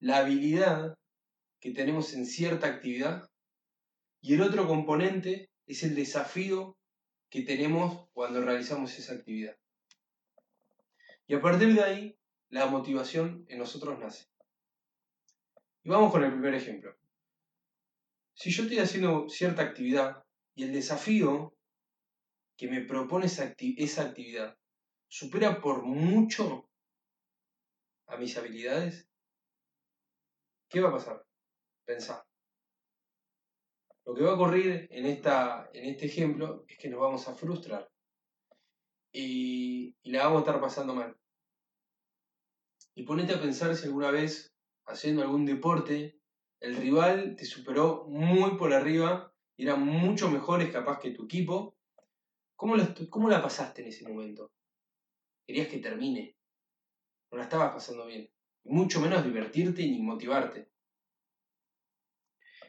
la habilidad que tenemos en cierta actividad y el otro componente es el desafío que tenemos cuando realizamos esa actividad. Y a partir de ahí, la motivación en nosotros nace. Y vamos con el primer ejemplo. Si yo estoy haciendo cierta actividad y el desafío que me propone esa, actividad supera por mucho a mis habilidades, ¿qué va a pasar? Pensá. Lo que va a ocurrir en, esta, en este ejemplo es que nos vamos a frustrar y, la vamos a estar pasando mal. Y ponete a pensar si alguna vez, haciendo algún deporte, el rival te superó muy por arriba y eran mucho mejores capaz que tu equipo. ¿Cómo la, ¿Cómo la pasaste en ese momento? Querías que termine. No la estabas pasando bien. Mucho menos divertirte ni motivarte.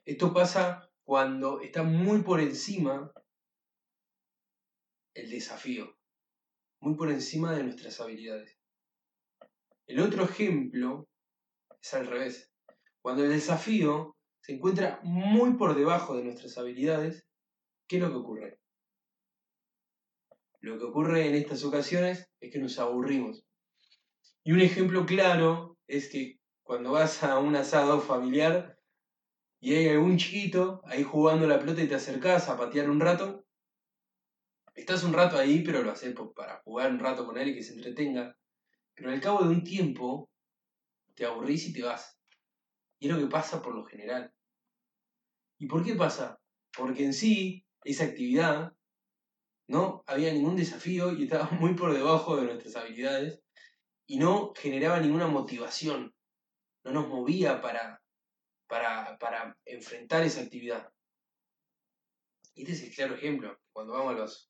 Esto pasa cuando está muy por encima el desafío, muy por encima de nuestras habilidades. El otro ejemplo es al revés. Cuando el desafío se encuentra muy por debajo de nuestras habilidades, ¿qué es lo que ocurre? Lo que ocurre en estas ocasiones es que nos aburrimos. Y un ejemplo claro es que cuando vas a un asado familiar y hay algún chiquito ahí jugando la pelota y te acercás a patear un rato, estás un rato ahí, pero lo haces para jugar un rato con él y que se entretenga. Pero al cabo de un tiempo te aburrís y te vas. Y es lo que pasa por lo general. ¿Y por qué pasa? Porque en sí, esa actividad, no había ningún desafío y estaba muy por debajo de nuestras habilidades y no generaba ninguna motivación. No nos movía para, para, para enfrentar esa actividad. Y este es el claro ejemplo. Cuando vamos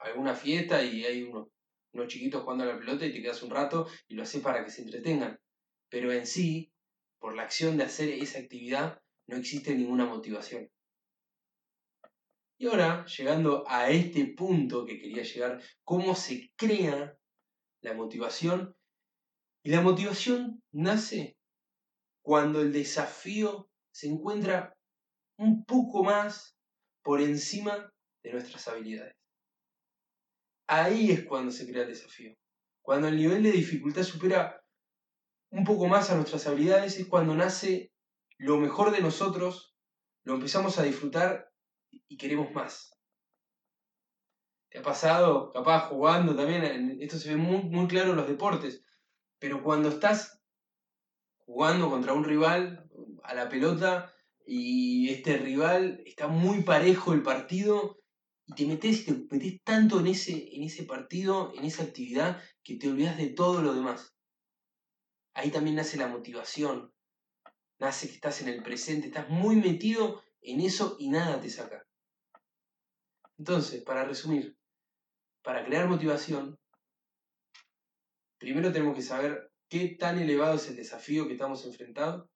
a, alguna fiesta y hay unos, unos chiquitos jugando a la pelota y te quedas un rato y lo haces para que se entretengan. Pero en sí, por la acción de hacer esa actividad no existe ninguna motivación. Y ahora, llegando a este punto que quería llegar, ¿cómo se crea la motivación? Y la motivación nace cuando el desafío se encuentra un poco más por encima de nuestras habilidades. Ahí es cuando se crea el desafío. Cuando el nivel de dificultad supera un poco más a nuestras habilidades es cuando nace lo mejor de nosotros, lo empezamos a disfrutar y queremos más. ¿Te ha pasado, capaz, jugando también? Esto se ve muy, muy claro en los deportes, pero cuando estás jugando contra un rival a la pelota y este rival está muy parejo el partido y te metes, te metes tanto en ese, en ese partido, en esa actividad, que te olvidas de todo lo demás. Ahí también nace la motivación, nace que estás en el presente, estás muy metido en eso y nada te saca. Entonces, para resumir, para crear motivación, primero tenemos que saber qué tan elevado es el desafío que estamos enfrentando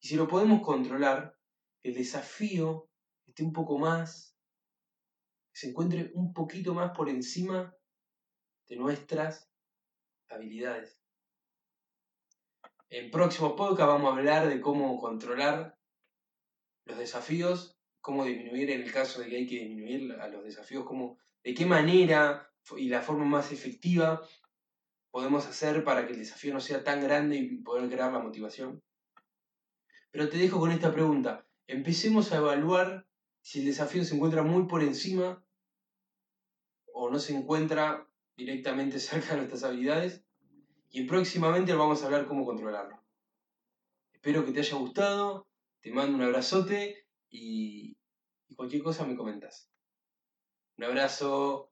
y si lo podemos controlar, el desafío esté un poco más, se encuentre un poquito más por encima de nuestras habilidades. En próximo podcast vamos a hablar de cómo controlar los desafíos, cómo disminuir en el caso de que hay que disminuir a los desafíos, cómo, de qué manera y la forma más efectiva podemos hacer para que el desafío no sea tan grande y poder crear la motivación. Pero te dejo con esta pregunta. Empecemos a evaluar si el desafío se encuentra muy por encima o no se encuentra directamente cerca de nuestras habilidades y próximamente vamos a hablar cómo controlarlo. Espero que te haya gustado, te mando un abrazote y, y cualquier cosa me comentas. Un abrazo.